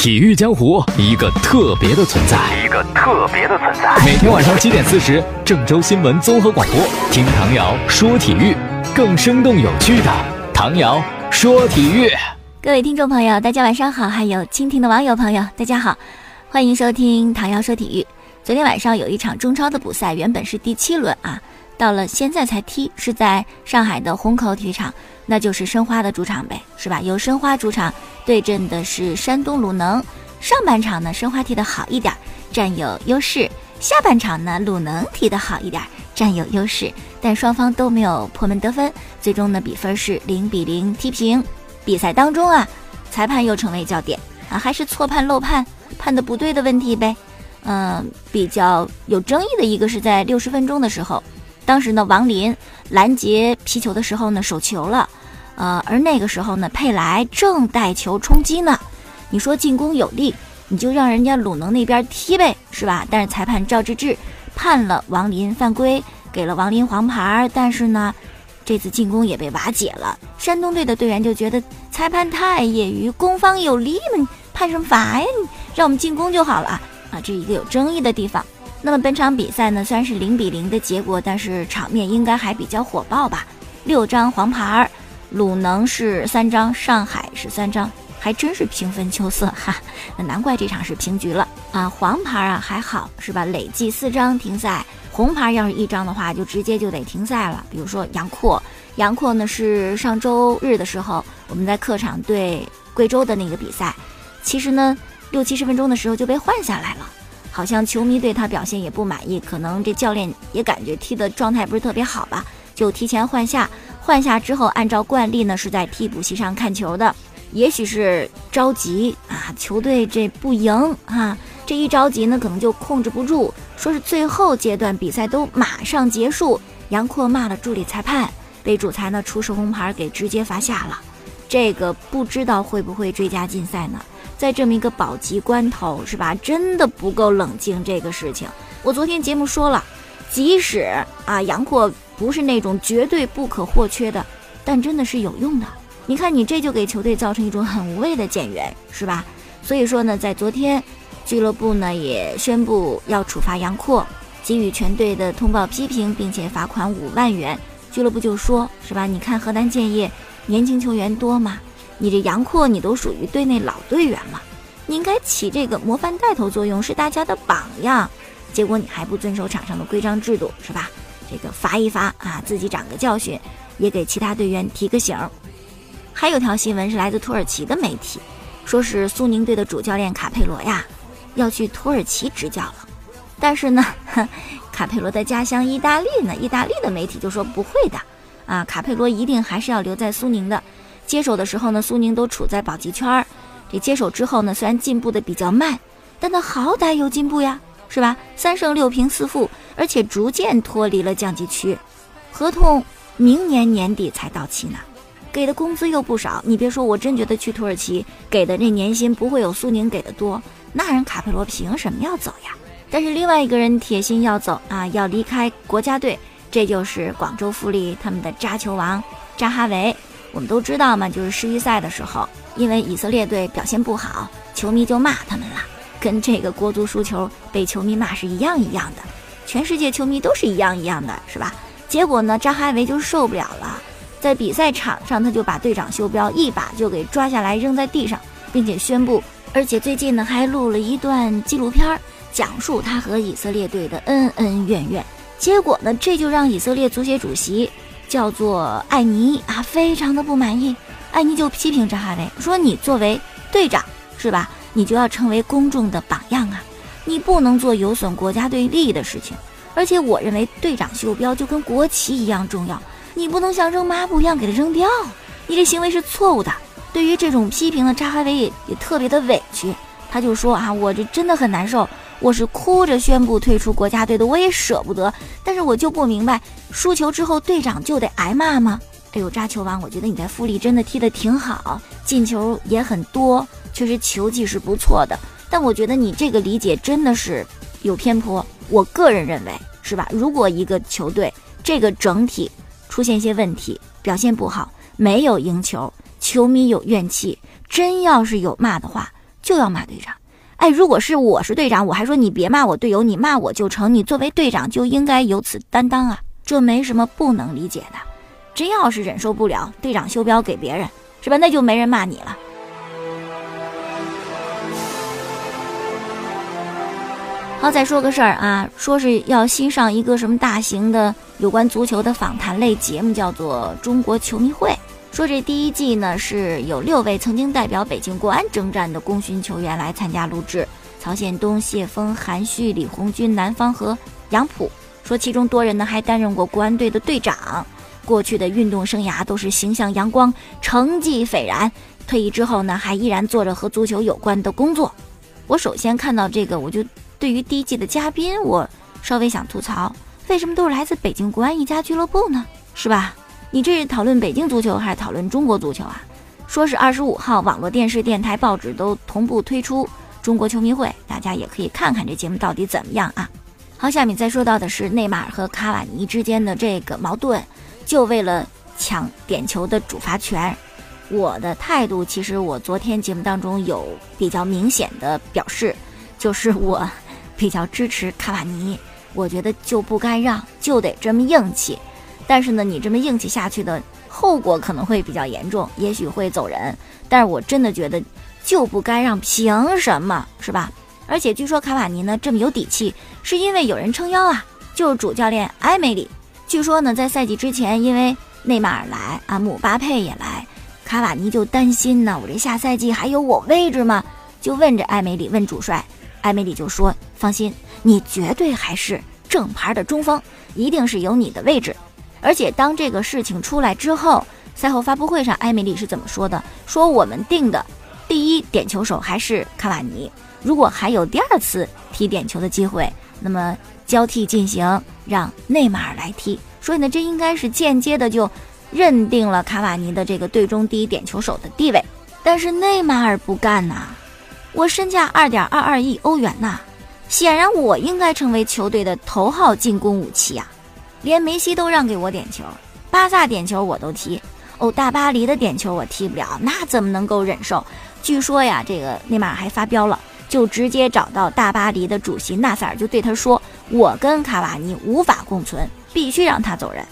体育江湖一个特别的存在，一个特别的存在。每天晚上七点四十，郑州新闻综合广播，听唐瑶说体育，更生动有趣的唐瑶说体育。各位听众朋友，大家晚上好，还有蜻蜓的网友朋友，大家好，欢迎收听唐瑶说体育。昨天晚上有一场中超的补赛，原本是第七轮啊，到了现在才踢，是在上海的虹口体育场。那就是申花的主场呗，是吧？由申花主场对阵的是山东鲁能。上半场呢，申花踢得好一点，占有优势；下半场呢，鲁能踢得好一点，占有优势。但双方都没有破门得分，最终呢，比分是零比零踢平。比赛当中啊，裁判又成为焦点啊，还是错判漏判，判的不对的问题呗。嗯，比较有争议的一个是在六十分钟的时候，当时呢，王林拦截皮球的时候呢，手球了。呃，而那个时候呢，佩莱正带球冲击呢。你说进攻有利，你就让人家鲁能那边踢呗，是吧？但是裁判赵志志判了王林犯规，给了王林黄牌。但是呢，这次进攻也被瓦解了。山东队的队员就觉得裁判太业余，攻方有利嘛，你判什么罚呀？你让我们进攻就好了啊！啊，这一个有争议的地方。那么本场比赛呢，虽然是零比零的结果，但是场面应该还比较火爆吧？六张黄牌。鲁能是三张，上海是三张，还真是平分秋色哈。那难怪这场是平局了啊！黄牌啊还好是吧？累计四张停赛，红牌要是一张的话，就直接就得停赛了。比如说杨阔，杨阔呢是上周日的时候我们在客场对贵州的那个比赛，其实呢六七十分钟的时候就被换下来了，好像球迷对他表现也不满意，可能这教练也感觉踢的状态不是特别好吧，就提前换下。换下之后，按照惯例呢，是在替补席上看球的。也许是着急啊，球队这不赢啊，这一着急呢，可能就控制不住。说是最后阶段比赛都马上结束，杨阔骂了助理裁判，被主裁呢出示红牌给直接罚下了。这个不知道会不会追加禁赛呢？在这么一个保级关头，是吧？真的不够冷静这个事情。我昨天节目说了，即使啊杨阔。不是那种绝对不可或缺的，但真的是有用的。你看，你这就给球队造成一种很无谓的减员，是吧？所以说呢，在昨天，俱乐部呢也宣布要处罚杨阔，给予全队的通报批评，并且罚款五万元。俱乐部就说，是吧？你看河南建业年轻球员多嘛，你这杨阔你都属于队内老队员了，你应该起这个模范带头作用，是大家的榜样。结果你还不遵守场上的规章制度，是吧？这个罚一罚啊，自己长个教训，也给其他队员提个醒。还有条新闻是来自土耳其的媒体，说是苏宁队的主教练卡佩罗呀要去土耳其执教了。但是呢，卡佩罗的家乡意大利呢，意大利的媒体就说不会的啊，卡佩罗一定还是要留在苏宁的。接手的时候呢，苏宁都处在保级圈儿，这接手之后呢，虽然进步的比较慢，但他好歹有进步呀。是吧？三胜六平四负，而且逐渐脱离了降级区，合同明年年底才到期呢，给的工资又不少。你别说，我真觉得去土耳其给的那年薪不会有苏宁给的多。那人卡佩罗凭什么要走呀？但是另外一个人铁心要走啊，要离开国家队，这就是广州富力他们的扎球王扎哈维。我们都知道嘛，就是世预赛的时候，因为以色列队表现不好，球迷就骂他们了。跟这个国足输球被球迷骂是一样一样的，全世界球迷都是一样一样的，是吧？结果呢，扎哈维就受不了了，在比赛场上他就把队长袖标一把就给抓下来扔在地上，并且宣布，而且最近呢还录了一段纪录片，讲述他和以色列队的恩恩怨怨。结果呢，这就让以色列足协主席叫做艾尼啊非常的不满意，艾尼就批评扎哈维说：“你作为队长，是吧？”你就要成为公众的榜样啊！你不能做有损国家队利益的事情。而且我认为队长袖标就跟国旗一样重要，你不能像扔抹布一样给它扔掉。你这行为是错误的。对于这种批评的，扎哈维也也特别的委屈，他就说啊，我这真的很难受，我是哭着宣布退出国家队的，我也舍不得。但是我就不明白，输球之后队长就得挨骂吗？哎呦，扎球王，我觉得你在富力真的踢得挺好，进球也很多。确实球技是不错的，但我觉得你这个理解真的是有偏颇。我个人认为，是吧？如果一个球队这个整体出现一些问题，表现不好，没有赢球，球迷有怨气，真要是有骂的话，就要骂队长。哎，如果是我是队长，我还说你别骂我队友，你骂我就成。你作为队长就应该有此担当啊，这没什么不能理解的。真要是忍受不了，队长袖标给别人，是吧？那就没人骂你了。好，再说个事儿啊，说是要新上一个什么大型的有关足球的访谈类节目，叫做《中国球迷会》。说这第一季呢是有六位曾经代表北京国安征战的功勋球员来参加录制，曹宪东、谢峰、韩旭、李红军、南方和杨浦。说其中多人呢还担任过国安队的队长，过去的运动生涯都是形象阳光、成绩斐然。退役之后呢还依然做着和足球有关的工作。我首先看到这个，我就。对于第一季的嘉宾，我稍微想吐槽，为什么都是来自北京国安一家俱乐部呢？是吧？你这是讨论北京足球还是讨论中国足球啊？说是二十五号，网络电视、电台、报纸都同步推出中国球迷会，大家也可以看看这节目到底怎么样啊？好，下面再说到的是内马尔和卡瓦尼之间的这个矛盾，就为了抢点球的主罚权。我的态度其实我昨天节目当中有比较明显的表示，就是我。比较支持卡瓦尼，我觉得就不该让，就得这么硬气。但是呢，你这么硬气下去的后果可能会比较严重，也许会走人。但是我真的觉得就不该让，凭什么是吧？而且据说卡瓦尼呢这么有底气，是因为有人撑腰啊，就是主教练埃梅里。据说呢，在赛季之前，因为内马尔来啊，姆巴佩也来，卡瓦尼就担心呢，我这下赛季还有我位置吗？就问着埃梅里，问主帅。艾梅里就说：“放心，你绝对还是正牌的中锋，一定是有你的位置。而且当这个事情出来之后，赛后发布会上，艾米丽是怎么说的？说我们定的第一点球手还是卡瓦尼。如果还有第二次踢点球的机会，那么交替进行，让内马尔来踢。所以呢，这应该是间接的就认定了卡瓦尼的这个队中第一点球手的地位。但是内马尔不干呐。”我身价二点二二亿欧元呐，显然我应该成为球队的头号进攻武器啊！连梅西都让给我点球，巴萨点球我都踢，哦，大巴黎的点球我踢不了，那怎么能够忍受？据说呀，这个内马尔还发飙了，就直接找到大巴黎的主席纳塞尔，就对他说：“我跟卡瓦尼无法共存，必须让他走人。”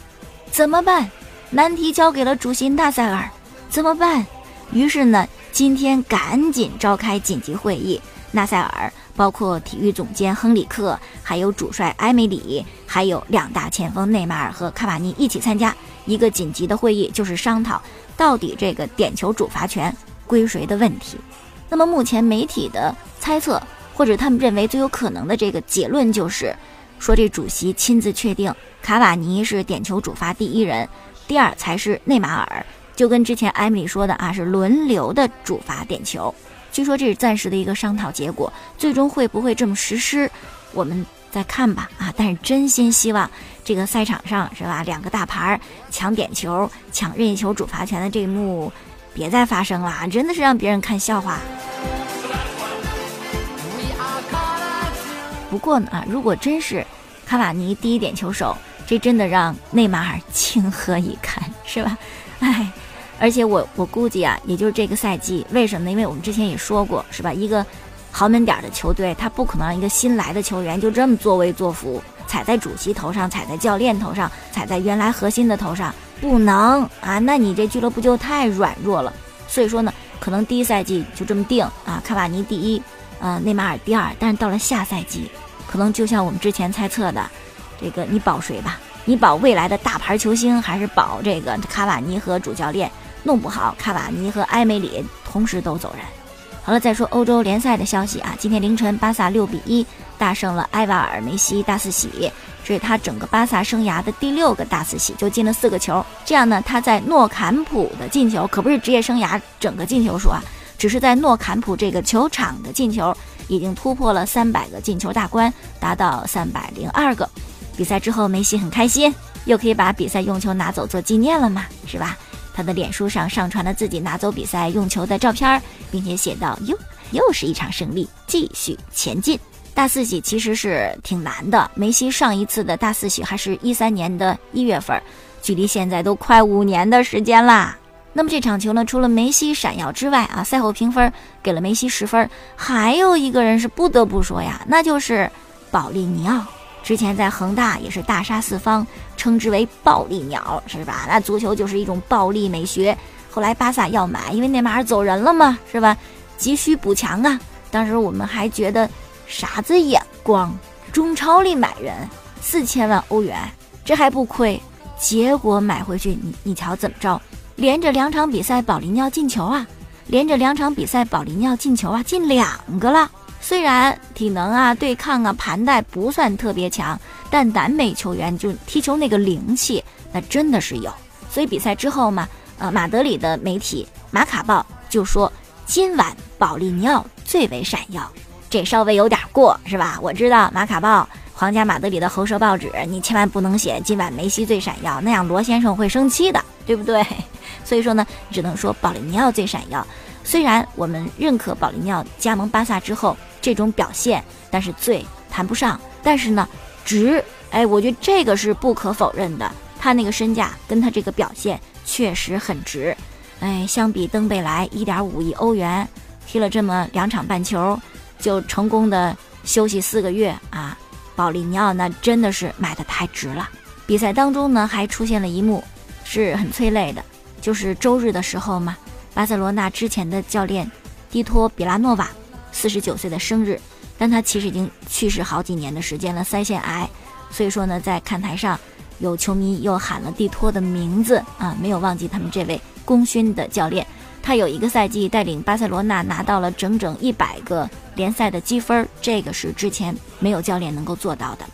怎么办？难题交给了主席纳塞尔，怎么办？于是呢？今天赶紧召开紧急会议，纳塞尔包括体育总监亨里克，还有主帅埃梅里，还有两大前锋内马尔和卡瓦尼一起参加一个紧急的会议，就是商讨到底这个点球主罚权归谁的问题。那么目前媒体的猜测，或者他们认为最有可能的这个结论就是，说这主席亲自确定卡瓦尼是点球主罚第一人，第二才是内马尔。就跟之前埃米里说的啊，是轮流的主罚点球。据说这是暂时的一个商讨结果，最终会不会这么实施，我们再看吧啊！但是真心希望这个赛场上是吧，两个大牌抢点球、抢任意球主罚权的这一幕别再发生了，真的是让别人看笑话。不过呢啊，如果真是卡瓦尼第一点球手，这真的让内马尔 情何以堪，是吧？哎。而且我我估计啊，也就是这个赛季，为什么？因为我们之前也说过，是吧？一个豪门点的球队，他不可能让一个新来的球员就这么作威作福，踩在主席头上，踩在教练头上，踩在原来核心的头上，不能啊！那你这俱乐部就太软弱了。所以说呢，可能第一赛季就这么定啊，卡瓦尼第一，呃，内马尔第二。但是到了下赛季，可能就像我们之前猜测的，这个你保谁吧？你保未来的大牌球星，还是保这个卡瓦尼和主教练？弄不好，卡瓦尼和埃梅里同时都走人。好了，再说欧洲联赛的消息啊，今天凌晨，巴萨六比一大胜了埃瓦尔梅西大四喜，这是他整个巴萨生涯的第六个大四喜，就进了四个球。这样呢，他在诺坎普的进球可不是职业生涯整个进球数啊，只是在诺坎普这个球场的进球已经突破了三百个进球大关，达到三百零二个。比赛之后，梅西很开心，又可以把比赛用球拿走做纪念了嘛，是吧？他的脸书上上传了自己拿走比赛用球的照片，并且写道：“哟，又是一场胜利，继续前进。”大四喜其实是挺难的，梅西上一次的大四喜还是一三年的一月份，距离现在都快五年的时间啦。那么这场球呢，除了梅西闪耀之外啊，赛后评分给了梅西十分，还有一个人是不得不说呀，那就是保利尼奥。之前在恒大也是大杀四方，称之为“暴力鸟”，是吧？那足球就是一种暴力美学。后来巴萨要买，因为内马尔走人了嘛，是吧？急需补强啊。当时我们还觉得啥子眼光？中超里买人四千万欧元，这还不亏。结果买回去，你你瞧怎么着？连着两场比赛，保利尼奥进球啊！连着两场比赛，保利尼奥进球啊，进两个了。虽然体能啊、对抗啊、盘带不算特别强，但南美球员就踢球那个灵气，那真的是有。所以比赛之后嘛，呃，马德里的媒体《马卡报》就说今晚保利尼奥最为闪耀，这稍微有点过，是吧？我知道《马卡报》皇家马德里的喉舌报纸，你千万不能写今晚梅西最闪耀，那样罗先生会生气的，对不对？所以说呢，只能说保利尼奥最闪耀。虽然我们认可保利尼奥加盟巴萨之后。这种表现，但是最谈不上。但是呢，值，哎，我觉得这个是不可否认的。他那个身价跟他这个表现确实很值。哎，相比登贝莱一点五亿欧元，踢了这么两场半球，就成功的休息四个月啊，保利尼奥那真的是买的太值了。比赛当中呢，还出现了一幕是很催泪的，就是周日的时候嘛，巴塞罗那之前的教练蒂托比拉诺瓦。四十九岁的生日，但他其实已经去世好几年的时间了，腮腺癌。所以说呢，在看台上，有球迷又喊了蒂托的名字啊，没有忘记他们这位功勋的教练。他有一个赛季带领巴塞罗那拿到了整整一百个联赛的积分，这个是之前没有教练能够做到的。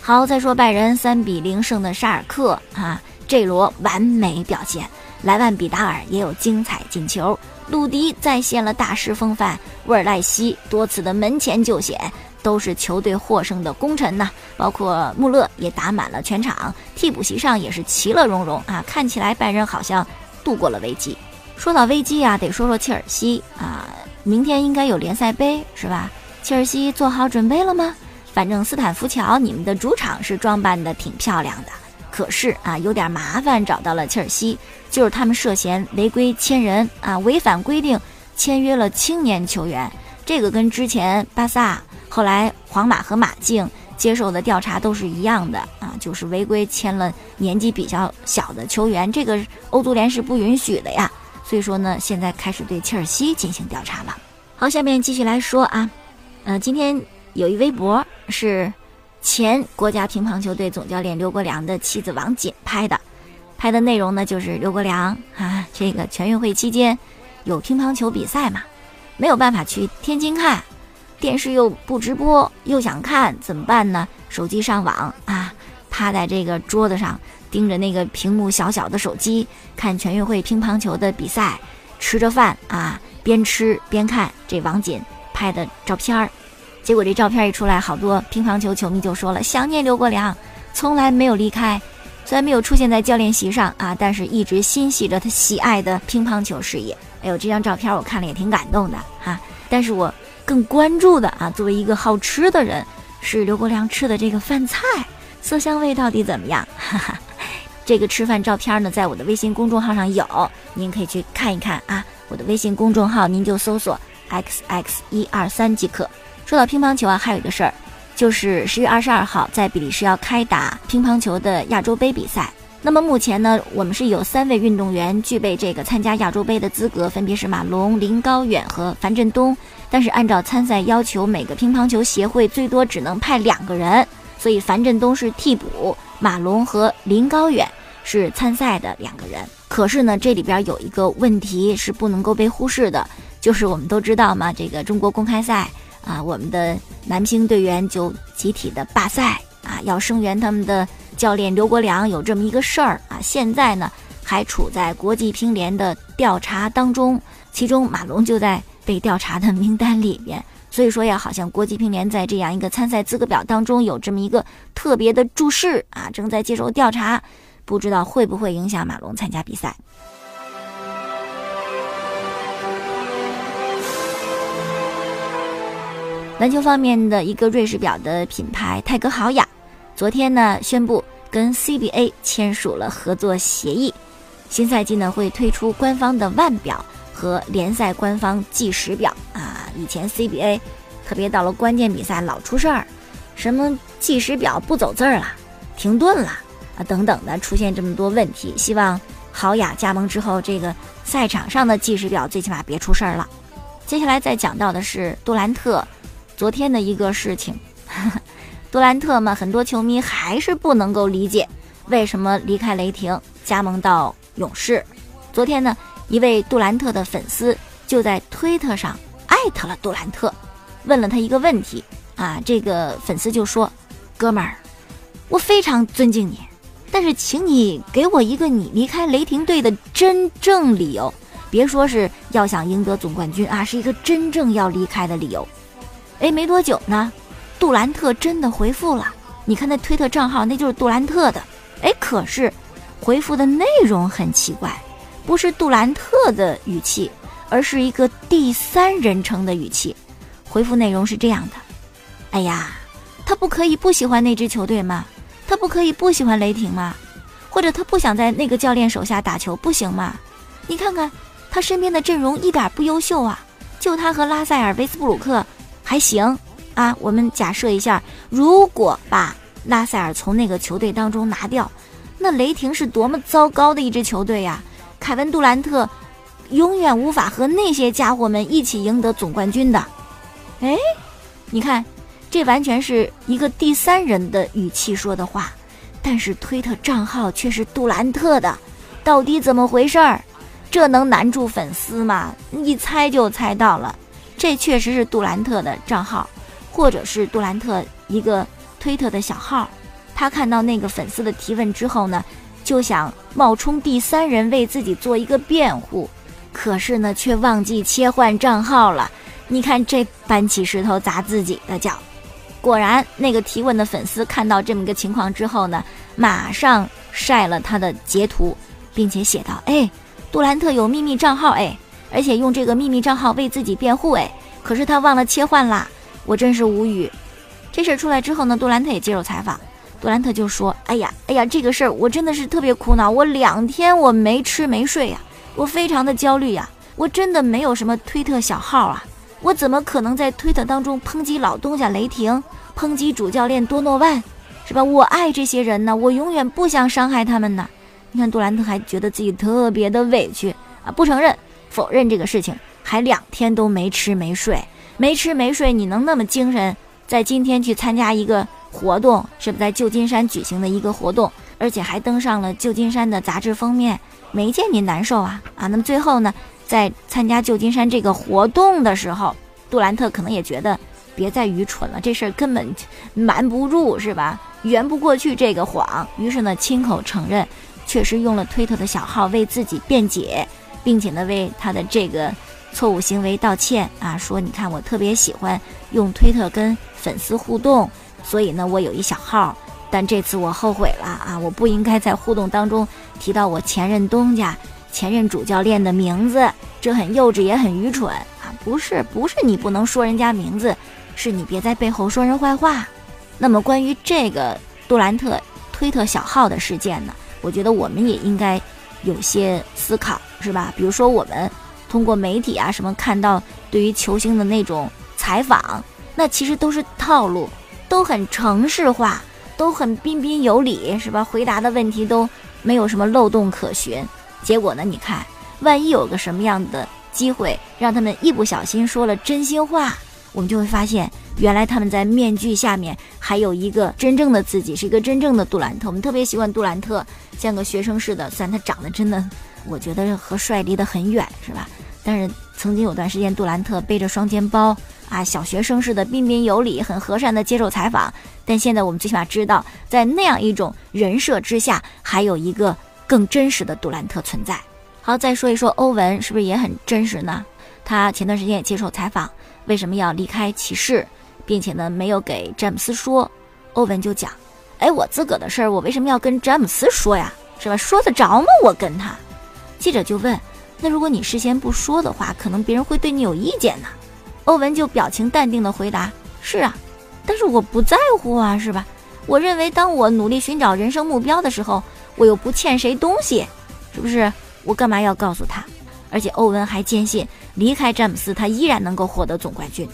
好，再说拜仁三比零胜的沙尔克啊，这罗完美表现，莱万比达尔也有精彩进球。鲁迪再现了大师风范，沃尔赖西多次的门前救险，都是球队获胜的功臣呐。包括穆勒也打满了全场，替补席上也是其乐融融啊。看起来拜仁好像度过了危机。说到危机啊，得说说切尔西啊，明天应该有联赛杯是吧？切尔西做好准备了吗？反正斯坦福桥你们的主场是装扮的挺漂亮的。可是啊，有点麻烦找到了切尔西，就是他们涉嫌违规签人啊，违反规定签约了青年球员。这个跟之前巴萨、后来皇马和马竞接受的调查都是一样的啊，就是违规签了年纪比较小的球员，这个欧足联是不允许的呀。所以说呢，现在开始对切尔西进行调查了。好，下面继续来说啊，呃，今天有一微博是。前国家乒乓球队总教练刘国梁的妻子王锦拍的，拍的内容呢就是刘国梁啊，这个全运会期间有乒乓球比赛嘛，没有办法去天津看，电视又不直播，又想看怎么办呢？手机上网啊，趴在这个桌子上盯着那个屏幕小小的手机看全运会乒乓球的比赛，吃着饭啊，边吃边看这王锦拍的照片儿。结果这照片一出来，好多乒乓球球迷就说了：“想念刘国梁，从来没有离开，虽然没有出现在教练席上啊，但是一直心系着他喜爱的乒乓球事业。”哎呦，这张照片我看了也挺感动的哈。但是我更关注的啊，作为一个好吃的人，是刘国梁吃的这个饭菜，色香味到底怎么样？哈哈，这个吃饭照片呢，在我的微信公众号上有，您可以去看一看啊。我的微信公众号您就搜索 x x 一二三即可。说到乒乓球啊，还有一个事儿，就是十月二十二号在比利时要开打乒乓球的亚洲杯比赛。那么目前呢，我们是有三位运动员具备这个参加亚洲杯的资格，分别是马龙、林高远和樊振东。但是按照参赛要求，每个乒乓球协会最多只能派两个人，所以樊振东是替补，马龙和林高远是参赛的两个人。可是呢，这里边有一个问题是不能够被忽视的，就是我们都知道嘛，这个中国公开赛。啊，我们的男乒队员就集体的罢赛啊，要声援他们的教练刘国梁，有这么一个事儿啊。现在呢，还处在国际乒联的调查当中，其中马龙就在被调查的名单里边。所以说呀，好像国际乒联在这样一个参赛资格表当中有这么一个特别的注释啊，正在接受调查，不知道会不会影响马龙参加比赛。篮球方面的一个瑞士表的品牌泰格豪雅，昨天呢宣布跟 CBA 签署了合作协议。新赛季呢会推出官方的腕表和联赛官方计时表啊。以前 CBA 特别到了关键比赛老出事儿，什么计时表不走字儿了，停顿了啊等等的，出现这么多问题。希望豪雅加盟之后，这个赛场上的计时表最起码别出事儿了。接下来再讲到的是杜兰特昨天的一个事情。杜兰特嘛，很多球迷还是不能够理解为什么离开雷霆加盟到勇士。昨天呢，一位杜兰特的粉丝就在推特上艾特了杜兰特，问了他一个问题啊。这个粉丝就说：“哥们儿，我非常尊敬你，但是请你给我一个你离开雷霆队的真正理由，别说是要想赢得总冠军啊，是一个真正要离开的理由。”哎，没多久呢。杜兰特真的回复了，你看那推特账号，那就是杜兰特的。哎，可是回复的内容很奇怪，不是杜兰特的语气，而是一个第三人称的语气。回复内容是这样的：哎呀，他不可以不喜欢那支球队吗？他不可以不喜欢雷霆吗？或者他不想在那个教练手下打球不行吗？你看看他身边的阵容一点不优秀啊，就他和拉塞尔·威斯布鲁克还行。啊，我们假设一下，如果把拉塞尔从那个球队当中拿掉，那雷霆是多么糟糕的一支球队呀！凯文杜兰特永远无法和那些家伙们一起赢得总冠军的。哎，你看，这完全是一个第三人的语气说的话，但是推特账号却是杜兰特的，到底怎么回事儿？这能难住粉丝吗？一猜就猜到了，这确实是杜兰特的账号。或者是杜兰特一个推特的小号，他看到那个粉丝的提问之后呢，就想冒充第三人为自己做一个辩护，可是呢却忘记切换账号了。你看这搬起石头砸自己的脚。果然，那个提问的粉丝看到这么个情况之后呢，马上晒了他的截图，并且写道：“哎，杜兰特有秘密账号哎，而且用这个秘密账号为自己辩护哎，可是他忘了切换啦。”我真是无语。这事儿出来之后呢，杜兰特也接受采访。杜兰特就说：“哎呀，哎呀，这个事儿我真的是特别苦恼，我两天我没吃没睡呀，我非常的焦虑呀。我真的没有什么推特小号啊，我怎么可能在推特当中抨击老东家雷霆，抨击主教练多诺万，是吧？我爱这些人呢，我永远不想伤害他们呢。你看，杜兰特还觉得自己特别的委屈啊，不承认，否认这个事情，还两天都没吃没睡。”没吃没睡，你能那么精神，在今天去参加一个活动，是不是在旧金山举行的一个活动，而且还登上了旧金山的杂志封面，没见你难受啊啊！那么最后呢，在参加旧金山这个活动的时候，杜兰特可能也觉得别再愚蠢了，这事儿根本瞒不住，是吧？圆不过去这个谎，于是呢，亲口承认，确实用了推特的小号为自己辩解，并且呢，为他的这个。错误行为道歉啊！说你看我特别喜欢用推特跟粉丝互动，所以呢我有一小号，但这次我后悔了啊！我不应该在互动当中提到我前任东家、前任主教练的名字，这很幼稚也很愚蠢啊！不是不是你不能说人家名字，是你别在背后说人坏话。那么关于这个杜兰特推特小号的事件呢，我觉得我们也应该有些思考，是吧？比如说我们。通过媒体啊什么看到对于球星的那种采访，那其实都是套路，都很程式化，都很彬彬有礼，是吧？回答的问题都没有什么漏洞可循。结果呢，你看，万一有个什么样的机会让他们一不小心说了真心话，我们就会发现，原来他们在面具下面还有一个真正的自己，是一个真正的杜兰特。我们特别喜欢杜兰特，像个学生似的，虽然他长得真的，我觉得和帅离得很远，是吧？但是曾经有段时间，杜兰特背着双肩包啊，小学生似的彬彬有礼，很和善的接受采访。但现在我们最起码知道，在那样一种人设之下，还有一个更真实的杜兰特存在。好，再说一说欧文，是不是也很真实呢？他前段时间也接受采访，为什么要离开骑士，并且呢没有给詹姆斯说？欧文就讲：“哎，我自个儿的事儿，我为什么要跟詹姆斯说呀？是吧？说得着吗？我跟他。”记者就问。那如果你事先不说的话，可能别人会对你有意见呢。欧文就表情淡定的回答：“是啊，但是我不在乎啊，是吧？我认为当我努力寻找人生目标的时候，我又不欠谁东西，是不是？我干嘛要告诉他？而且欧文还坚信，离开詹姆斯，他依然能够获得总冠军。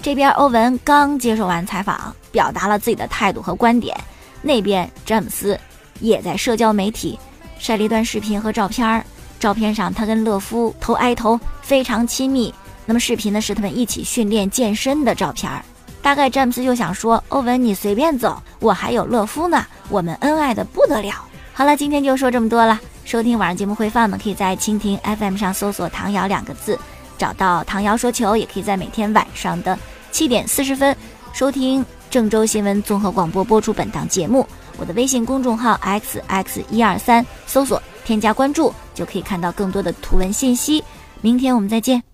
这边欧文刚接受完采访，表达了自己的态度和观点，那边詹姆斯也在社交媒体晒了一段视频和照片儿。照片上他跟勒夫头挨头，非常亲密。那么视频呢是他们一起训练健身的照片儿。大概詹姆斯就想说：“欧文，你随便走，我还有勒夫呢，我们恩爱的不得了。”好了，今天就说这么多了。收听晚上节目回放呢，可以在蜻蜓 FM 上搜索“唐瑶”两个字，找到唐瑶说球，也可以在每天晚上的七点四十分收听郑州新闻综合广播播出本档节目。我的微信公众号 xx 一二三，搜索添加关注，就可以看到更多的图文信息。明天我们再见。